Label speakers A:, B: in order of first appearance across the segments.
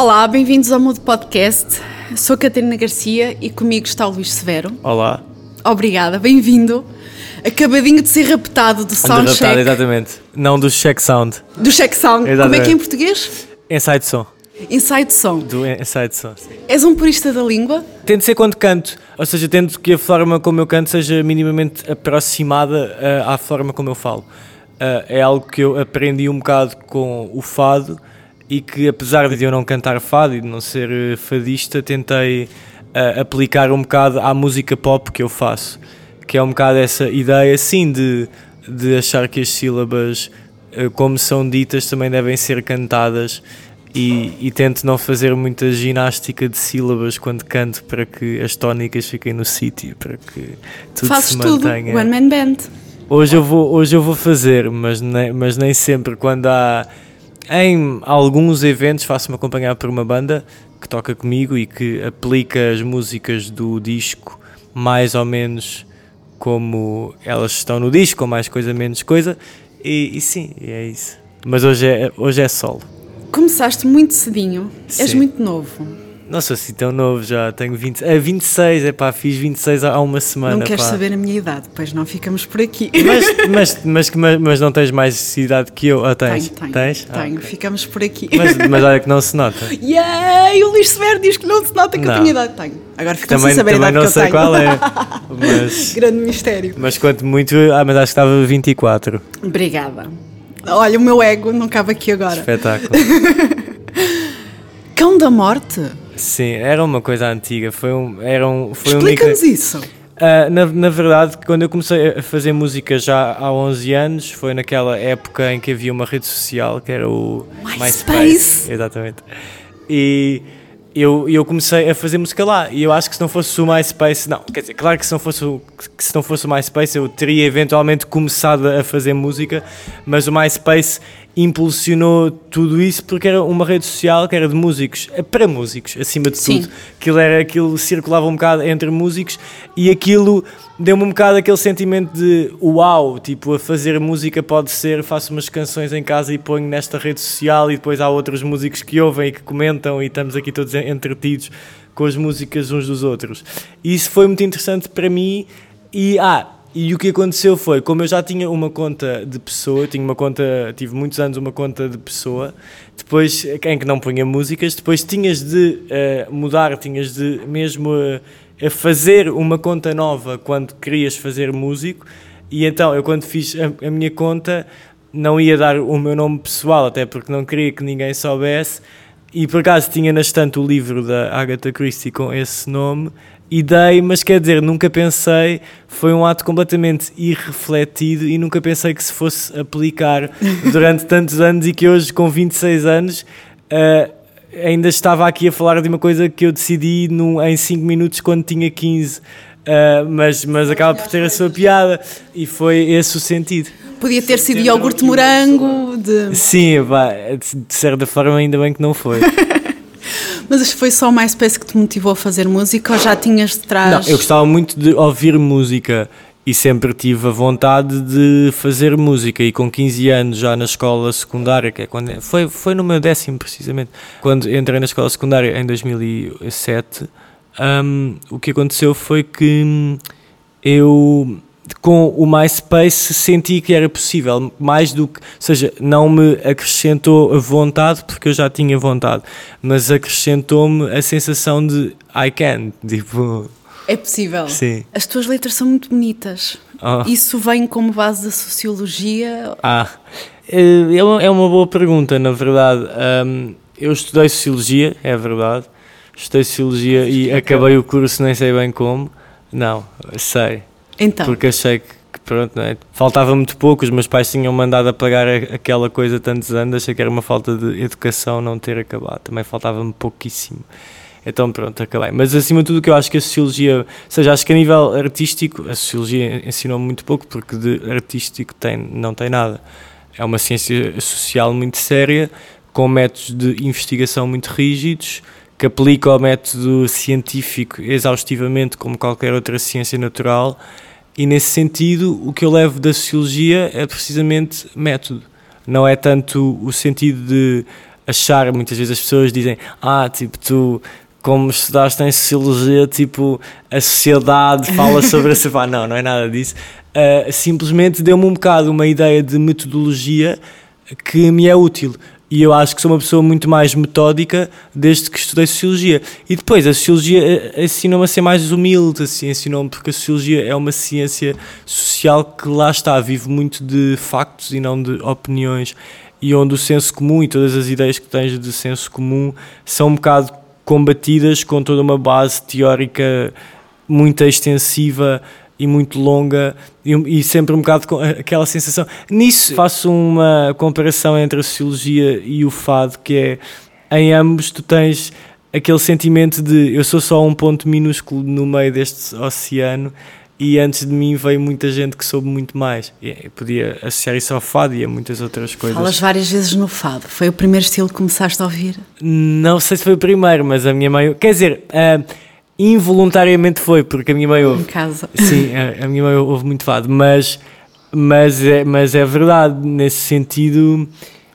A: Olá, bem-vindos ao Mudo Podcast. Sou a Catarina Garcia e comigo está o Luís Severo.
B: Olá.
A: Obrigada, bem-vindo. Acabadinho de ser raptado do Soundcheck.
B: Raptado, exatamente. Não do Check Sound.
A: Do Check Sound.
B: Exatamente.
A: Como é que é em português?
B: Inside Som.
A: Inside Sound.
B: Do Inside Som. Sim.
A: És um purista da língua?
B: Tento ser quando canto, ou seja, tento que a forma como eu canto seja minimamente aproximada uh, à forma como eu falo. Uh, é algo que eu aprendi um bocado com o fado e que, apesar de eu não cantar fado e de não ser uh, fadista, tentei aplicar um bocado à música pop que eu faço. Que é um bocado essa ideia, sim, de, de achar que as sílabas, como são ditas, também devem ser cantadas e, e, tento não fazer muita ginástica de sílabas quando canto para que as tónicas fiquem no sítio, para que tudo
A: Fazes
B: se mantenha.
A: tudo, one man band.
B: Hoje eu vou, hoje eu vou fazer, mas nem, mas nem sempre. Quando há em alguns eventos faço-me acompanhar por uma banda que toca comigo e que aplica as músicas do disco mais ou menos como elas estão no disco, mais coisa, menos coisa. E, e sim, é isso. Mas hoje é, hoje é solo.
A: Começaste muito cedinho,
B: Sim.
A: és muito novo.
B: Não sou assim tão novo já, tenho 20, é 26, é pá, fiz 26 há uma semana.
A: não queres
B: pá.
A: saber a minha idade, pois não ficamos por aqui.
B: Mas, mas, mas, mas, não tens mais idade que eu? Ah, tens?
A: Tenho, tenho,
B: Tens? Ah,
A: tenho,
B: ok.
A: ficamos por aqui.
B: mas, mas olha que não se nota.
A: Yay! O Luís Severo diz que não se nota que eu
B: Não.
A: tenho idade. Tenho. Agora ficam
B: Também,
A: sem saber a idade
B: não
A: que eu
B: sei
A: tenho.
B: qual é. Mas,
A: Grande mistério.
B: mas quanto muito, ah, mas acho que estava 24.
A: Obrigada. Olha, o meu ego não cabe aqui agora.
B: Espetáculo.
A: Cão da Morte?
B: Sim, era uma coisa antiga. Foi um, era um, foi um
A: Explica-nos
B: micro-
A: isso.
B: Ah, na, na verdade, quando eu comecei a fazer música já há 11 anos, foi naquela época em que havia uma rede social que era o
A: MySpace.
B: Exatamente. E eu, eu comecei a fazer música lá. E eu acho que se não fosse o MySpace, não, quer dizer, claro que se não fosse o, que se não fosse o MySpace eu teria eventualmente começado a fazer música, mas o MySpace impulsionou tudo isso porque era uma rede social que era de músicos, eh, para músicos, acima de
A: Sim.
B: tudo. Aquilo, era, aquilo circulava um bocado entre músicos e aquilo deu-me um bocado aquele sentimento de uau, tipo, a fazer música pode ser, faço umas canções em casa e ponho nesta rede social e depois há outros músicos que ouvem e que comentam e estamos aqui todos entretidos com as músicas uns dos outros. E isso foi muito interessante para mim e, ah, e o que aconteceu foi, como eu já tinha uma conta de pessoa, tinha uma conta, tive muitos anos uma conta de pessoa, depois em que não punha músicas, depois tinhas de eh, mudar, tinhas de mesmo eh, a fazer uma conta nova quando querias fazer músico, e então eu quando fiz a, a minha conta não ia dar o meu nome pessoal, até porque não queria que ninguém soubesse, e por acaso tinha na estante o livro da Agatha Christie com esse nome e dei, mas quer dizer, nunca pensei, foi um ato completamente irrefletido e nunca pensei que se fosse aplicar durante tantos anos e que hoje, com 26 anos, eh, ainda estava aqui a falar de uma coisa que eu decidi num, em 5 minutos quando tinha 15. eh, mas, mas acaba por ter a sua piada e foi esse o sentido.
A: Podia ter sido iogurte morango, de...
B: Sim, pá, de certa forma ainda bem que não foi.
A: mas foi só o MySpace que te motivou a fazer música ou já tinhas de trás?
B: Não, eu gostava muito de ouvir música e sempre tive a vontade de fazer música e com 15 anos já na escola secundária, que é quando foi, foi no meu décimo precisamente, quando entrei na escola secundária em 2007, hum, o que aconteceu foi que eu com o MySpace senti que era possível, mais do que, ou seja, não me acrescentou a vontade, porque eu já tinha vontade, mas acrescentou-me a sensação de I can, tipo,
A: É possível.
B: Sim.
A: As tuas letras são muito bonitas.
B: Oh.
A: Isso vem como base da sociologia?
B: Ah, eh, é uma é uma boa pergunta, na verdade. Eu estudei Sociologia, é verdade. Estudei Sociologia e acabei o curso, nem sei bem como. Não, sei.
A: Então,
B: Porque achei que, que pronto, não é? faltava muito pouco. Os meus pais tinham mandado a pagar aquela coisa tantos anos. Achei que era uma falta de educação não ter acabado. Também faltava-me pouquíssimo. Então pronto, acabei. Mas acima de tudo que eu acho que a Sociologia, ou seja, acho que a nível artístico, a Sociologia ensinou-me muito pouco porque de artístico tem, não tem nada. É uma ciência social muito séria, com métodos de investigação muito rígidos, que aplica o método científico exaustivamente como qualquer outra ciência natural e nesse sentido o que eu levo da sociologia é precisamente método não é tanto o sentido de achar, muitas vezes as pessoas dizem, ah, tipo, tu como estudaste em Sociologia, tipo, a sociedade fala sobre essa. Pá, não, não é nada disso. Uh, simplesmente deu-me um bocado uma ideia de metodologia que me é útil. E eu acho que sou uma pessoa muito mais metódica desde que estudei Sociologia. E depois, a Sociologia ensinou-me a ser mais humilde, assim, ensinou-me porque a Sociologia é uma ciência social que lá está, vive muito de factos e não de opiniões. E onde o senso comum e todas as ideias que tens de senso comum são um bocado combatidas com toda uma base teórica muito extensiva e muito longa e, e, sempre um bocado com aquela sensação. Nisso faço uma comparação entre a sociologia e o fado, que é em ambos tu tens aquele sentimento de eu sou só um ponto minúsculo no meio deste oceano e antes de mim veio muita gente que soube muito mais. Eu podia associar isso ao fado e a muitas outras coisas.
A: Falas várias vezes no fado. Foi o primeiro estilo que começaste a ouvir?
B: Não sei se foi o primeiro, mas a minha mãe. Quer dizer, uh, involuntariamente foi, porque a minha mãe ouve.
A: Em casa.
B: Sim, a, a minha mãe ouve muito fado, mas, mas, é, mas é verdade, nesse sentido,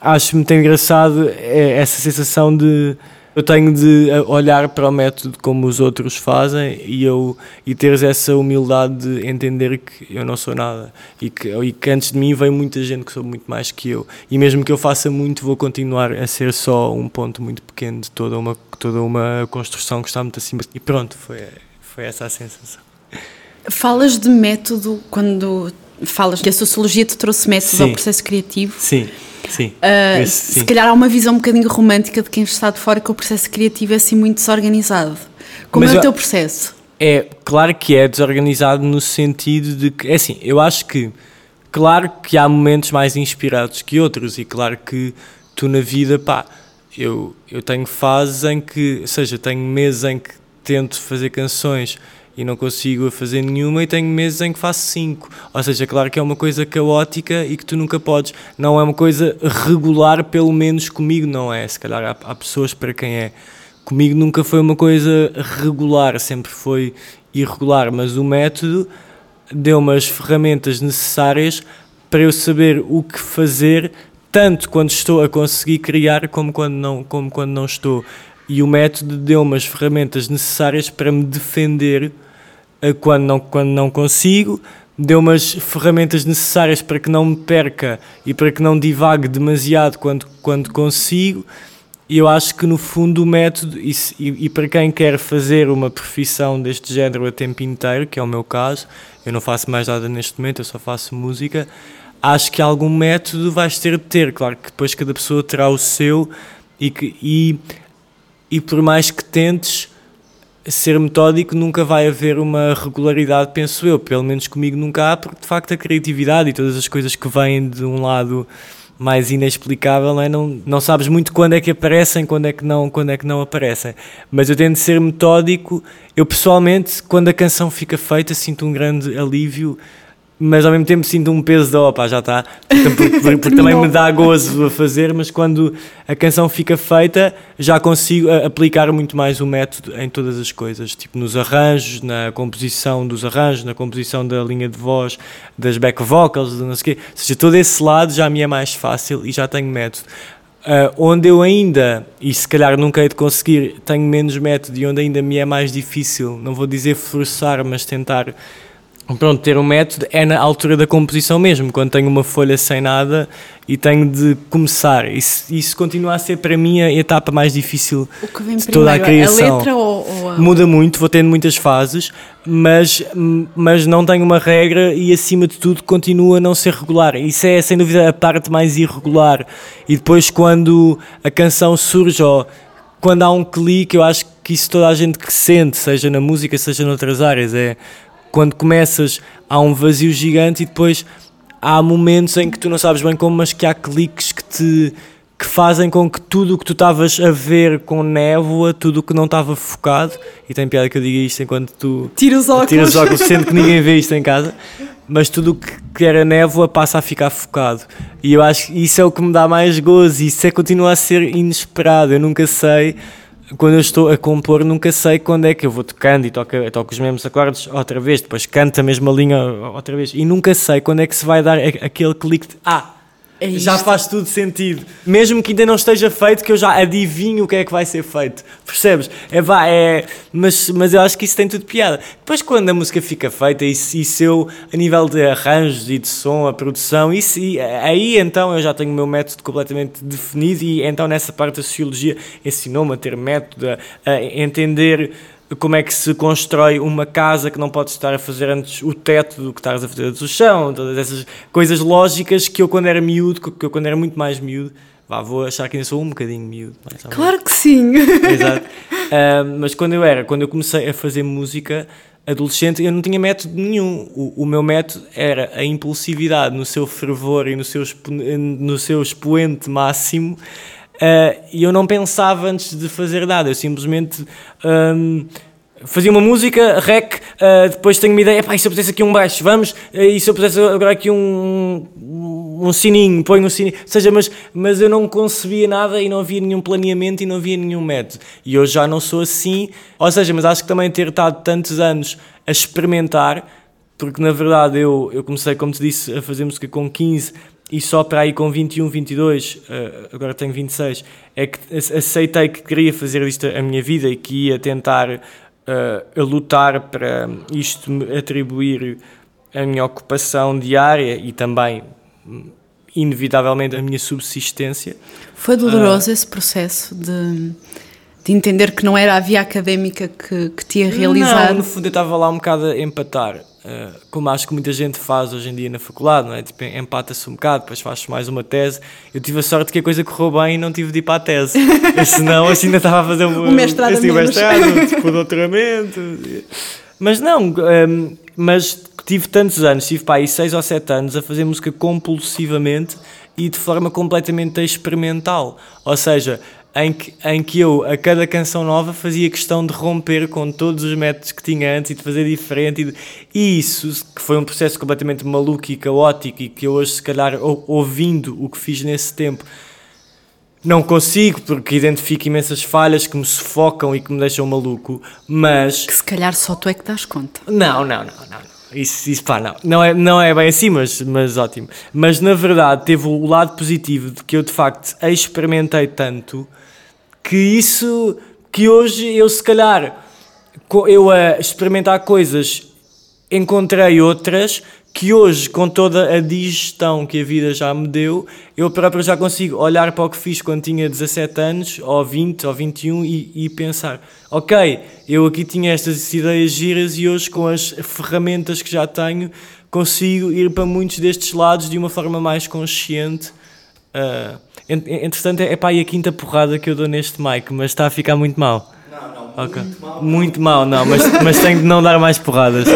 B: acho muito engraçado é, essa sensação de eu tenho de olhar para o método como os outros fazem e eu e teres essa humildade de entender que eu não sou nada e que, e que antes de mim vem muita gente que sou muito mais que eu. E mesmo que eu faça muito vou continuar a ser só um ponto muito pequeno de toda uma toda uma construção que está muito acima e pronto foi foi essa a sensação.
A: Falas de método quando falas que a sociologia te trouxe método sim. ao processo criativo
B: sim Sim,
A: uh, esse, sim. Se calhar há uma visão um bocadinho romântica de quem está de fora que o processo criativo é assim muito desorganizado. Como Mas é o teu processo?
B: É, claro que é desorganizado no sentido de que, é assim, eu acho que, claro que há momentos mais inspirados que outros e claro que tu na vida, pá, eu, eu tenho fases em que, ou seja, tenho meses em que tento fazer canções e não consigo fazer nenhuma e tenho meses em que faço cinco. Ou seja, claro que é uma coisa caótica e que tu nunca podes. Não é uma coisa regular, pelo menos comigo não é. Se calhar há, há pessoas para quem é. Comigo nunca foi uma coisa regular, sempre foi irregular, mas o método deu-me as ferramentas necessárias para eu saber o que fazer, tanto quando estou a conseguir criar como quando não, como quando não estou. E o método deu-me as ferramentas necessárias para me defender quando não, quando não consigo, deu-me as ferramentas necessárias para que não me perca e para que não divague demasiado quando, quando consigo. E eu acho que no fundo o método, e, e, e, para quem quer fazer uma profissão deste género a tempo inteiro, que é o meu caso, eu não faço mais nada neste momento, eu só faço música, acho que algum método vais ter de ter. Claro que depois cada pessoa terá o seu e, que, e, e por mais que tentes, ser metódico nunca vai haver uma regularidade, penso eu, pelo menos comigo nunca há, porque de facto a criatividade e todas as coisas que vêm de um lado mais inexplicável, não, é? não, não sabes muito quando é que aparecem, quando é que não, quando é que não aparecem. Mas eu tento ser metódico. Eu pessoalmente, quando a canção fica feita, sinto um grande alívio mas ao mesmo tempo sinto um peso de opa, já está, porque, porque, porque também me dá gozo a fazer, mas quando a canção fica feita já consigo aplicar muito mais o método em todas as coisas, tipo nos arranjos, na composição dos arranjos, na composição da linha de voz, das back vocals, não sei o quê, ou seja, todo esse lado já me é mais fácil e já tenho método. Uh, onde eu ainda, e se calhar nunca hei de conseguir, tenho menos método e onde ainda me é mais difícil, não vou dizer forçar, mas tentar Pronto, ter um método é na altura da composição mesmo, quando tenho uma folha sem nada e tenho de começar. Isso, isso continua a ser para mim a etapa mais difícil de toda a criação.
A: A letra ou, ou a...
B: Muda muito, vou tendo muitas fases, mas, mas não tenho uma regra e acima de tudo continua a não ser regular. Isso é sem dúvida a parte mais irregular. E depois quando a canção surge ou quando há um clique, eu acho que isso toda a gente que sente, seja na música, seja noutras áreas, é quando começas há um vazio gigante e depois há momentos em que tu não sabes bem como, mas que há cliques que te que fazem com que tudo o que tu estavas a ver com névoa, tudo o que não estava focado, e tem piada que eu diga isto enquanto tu
A: tiras os óculos,
B: tiras os óculos sendo que ninguém vê isto em casa, mas tudo o que era névoa passa a ficar focado. E eu acho que isso é o que me dá mais gozo, e isso é continua a ser inesperado. Eu nunca sei quando eu estou a compor, nunca sei quando é que eu vou tocando e toco, toco os mesmos acordes outra vez, depois canto a mesma linha outra vez. E nunca sei quando é que se vai dar aquele clique de ah, é já faz tudo sentido. Mesmo que ainda não esteja feito, que eu já adivinho o que é que vai ser feito. Percebes? É vá, é. Mas, mas eu acho que isso tem tudo piada. Depois, quando a música fica feita, e se eu, a nível de arranjos e de som, a produção, isso, e aí então eu já tenho o meu método completamente definido, e então nessa parte da sociologia ensinou-me a ter método, a, a entender como é que se constrói uma casa que não pode estar a fazer antes o teto do que estás a fazer antes o chão, todas essas coisas lógicas que eu quando era miúdo, que eu quando era muito mais miúdo, vá, vou achar que ainda sou um bocadinho miúdo.
A: claro que sim!
B: Exato. Uh, mas quando eu era, quando eu comecei a fazer música adolescente, eu não tinha método nenhum. O, o meu método era a impulsividade no seu fervor e no seu, no seu expoente máximo e eu não pensava antes de fazer nada, eu simplesmente um, fazia uma música, rec, uh, depois tenho uma ideia, e se eu pusesse aqui um baixo, vamos, uh, e se eu pusesse agora aqui um, um sininho, ponho um sininho, ou seja, mas, mas eu não concebia nada e não havia nenhum planeamento e não havia nenhum método. E eu já não sou assim, ou seja, mas acho que também ter estado tantos anos a experimentar, porque na verdade eu, eu comecei, como te disse, a fazer música com 15 e só para aí com 21, 22, uh, agora tenho 26, é que aceitei que queria fazer isto a minha vida e que ia tentar uh, lutar para isto me atribuir a minha ocupação diária e também, inevitavelmente, a minha subsistência.
A: Foi doloroso uh, esse processo de, de entender que não era a via académica que, que te ia realizar?
B: Não, no fundo eu estava lá um bocado a empatar Uh, como acho que muita gente faz hoje em dia na faculdade, não é? Tipo, empata-se um bocado, depois faz mais uma tese. Eu tive a sorte que a coisa correu bem e não tive de ir para a tese. Senão, assim ainda estava a fazer um,
A: o mestrado,
B: assim, mestrado tipo, doutoramento. Mas não, um, ehm, mas tive tantos anos, tive para aí seis ou sete anos a fazer música compulsivamente e de forma completamente experimental. Ou seja, em que, em que eu, a cada canção nova, fazia questão de romper com todos os métodos que tinha antes e de fazer diferente. E, de, e isso, que foi um processo completamente maluco e caótico, e que eu hoje, se calhar, ouvindo o que fiz nesse tempo, não consigo, porque identifico imensas falhas que me sufocam e que me deixam maluco, mas.
A: Que se calhar só tu é que das conta.
B: Não, não, não, não. Isso, isso pá, não. Não é, não é bem assim, mas, mas ótimo. Mas na verdade teve o lado positivo de que eu de facto experimentei tanto que isso, que hoje eu se calhar, eu a experimentar coisas, encontrei outras que hoje, com toda a digestão que a vida já me deu, eu próprio já consigo olhar para o que fiz quando tinha 17 anos, ou 20, ou 21, e, e pensar: ok, eu aqui tinha estas ideias giras e hoje, com as ferramentas que já tenho, consigo ir para muitos destes lados de uma forma mais consciente. Uh, Entretanto, é pá, e a quinta porrada que eu dou neste mic, mas está a ficar muito mal.
C: Não, não, okay. muito mal.
B: Muito mal, não, mas, mas tenho de não dar mais porradas.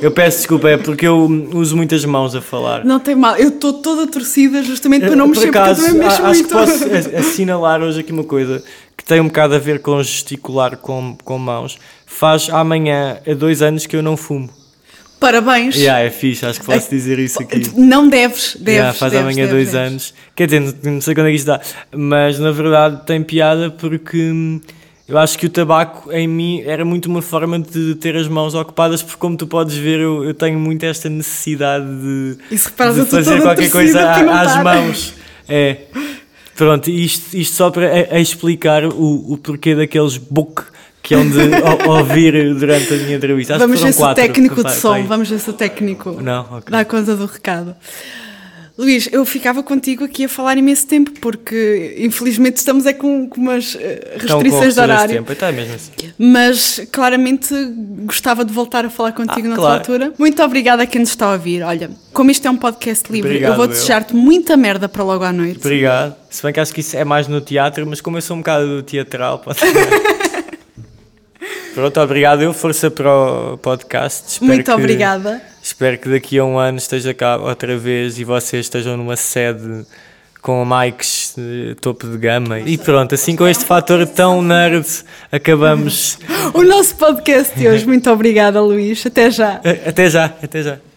B: Eu peço desculpa, é porque eu uso muitas mãos a falar.
A: Não tem mal, eu estou toda torcida justamente para não mexer, Por acaso, porque eu também mexo
B: acho
A: muito.
B: que posso assinalar hoje aqui uma coisa que tem um bocado a ver com gesticular com, com mãos. Faz amanhã, há dois anos que eu não fumo.
A: Parabéns.
B: Yeah, é fixe, acho que posso dizer isso aqui.
A: Não deves, deves. Yeah,
B: faz
A: deves,
B: amanhã
A: deves,
B: dois deves. anos. Quer dizer, não sei quando é que isto dá, mas na verdade tem piada porque hum, eu acho que o tabaco em mim era muito uma forma de ter as mãos ocupadas, porque como tu podes ver, eu, eu tenho muito esta necessidade de, de fazer qualquer coisa às mãos. É. Pronto, isto, isto só para a, a explicar o, o porquê daqueles book que é onde ouvir durante a minha entrevista.
A: Acho vamos ver
B: se o
A: técnico de som, vamos ver se o técnico
B: Não, okay.
A: dá conta do recado. Luís, eu ficava contigo aqui a falar imenso tempo, porque infelizmente estamos é com, com umas eh, restrições de horário.
B: Tempo, então é mesmo assim.
A: Mas claramente gostava de voltar a falar contigo ah, noutra claro. altura. Muito obrigada a quem nos está a ouvir. Olha, como isto é um podcast livre, Obrigado, eu vou desejar-te muita merda para logo à noite.
B: Obrigado. Se bem que acho que isso é mais no teatro, mas como eu sou um bocado teatral, pode Pronto, obrigado. Eu força para o podcast.
A: Espero Muito que, obrigada.
B: Espero que daqui a um ano esteja cá outra vez e vocês estejam numa sede com mics de topo de gama. E pronto, assim com este fator tão nerd, acabamos
A: o nosso podcast de hoje. Muito obrigada, Luís. Até já.
B: Até já, até já.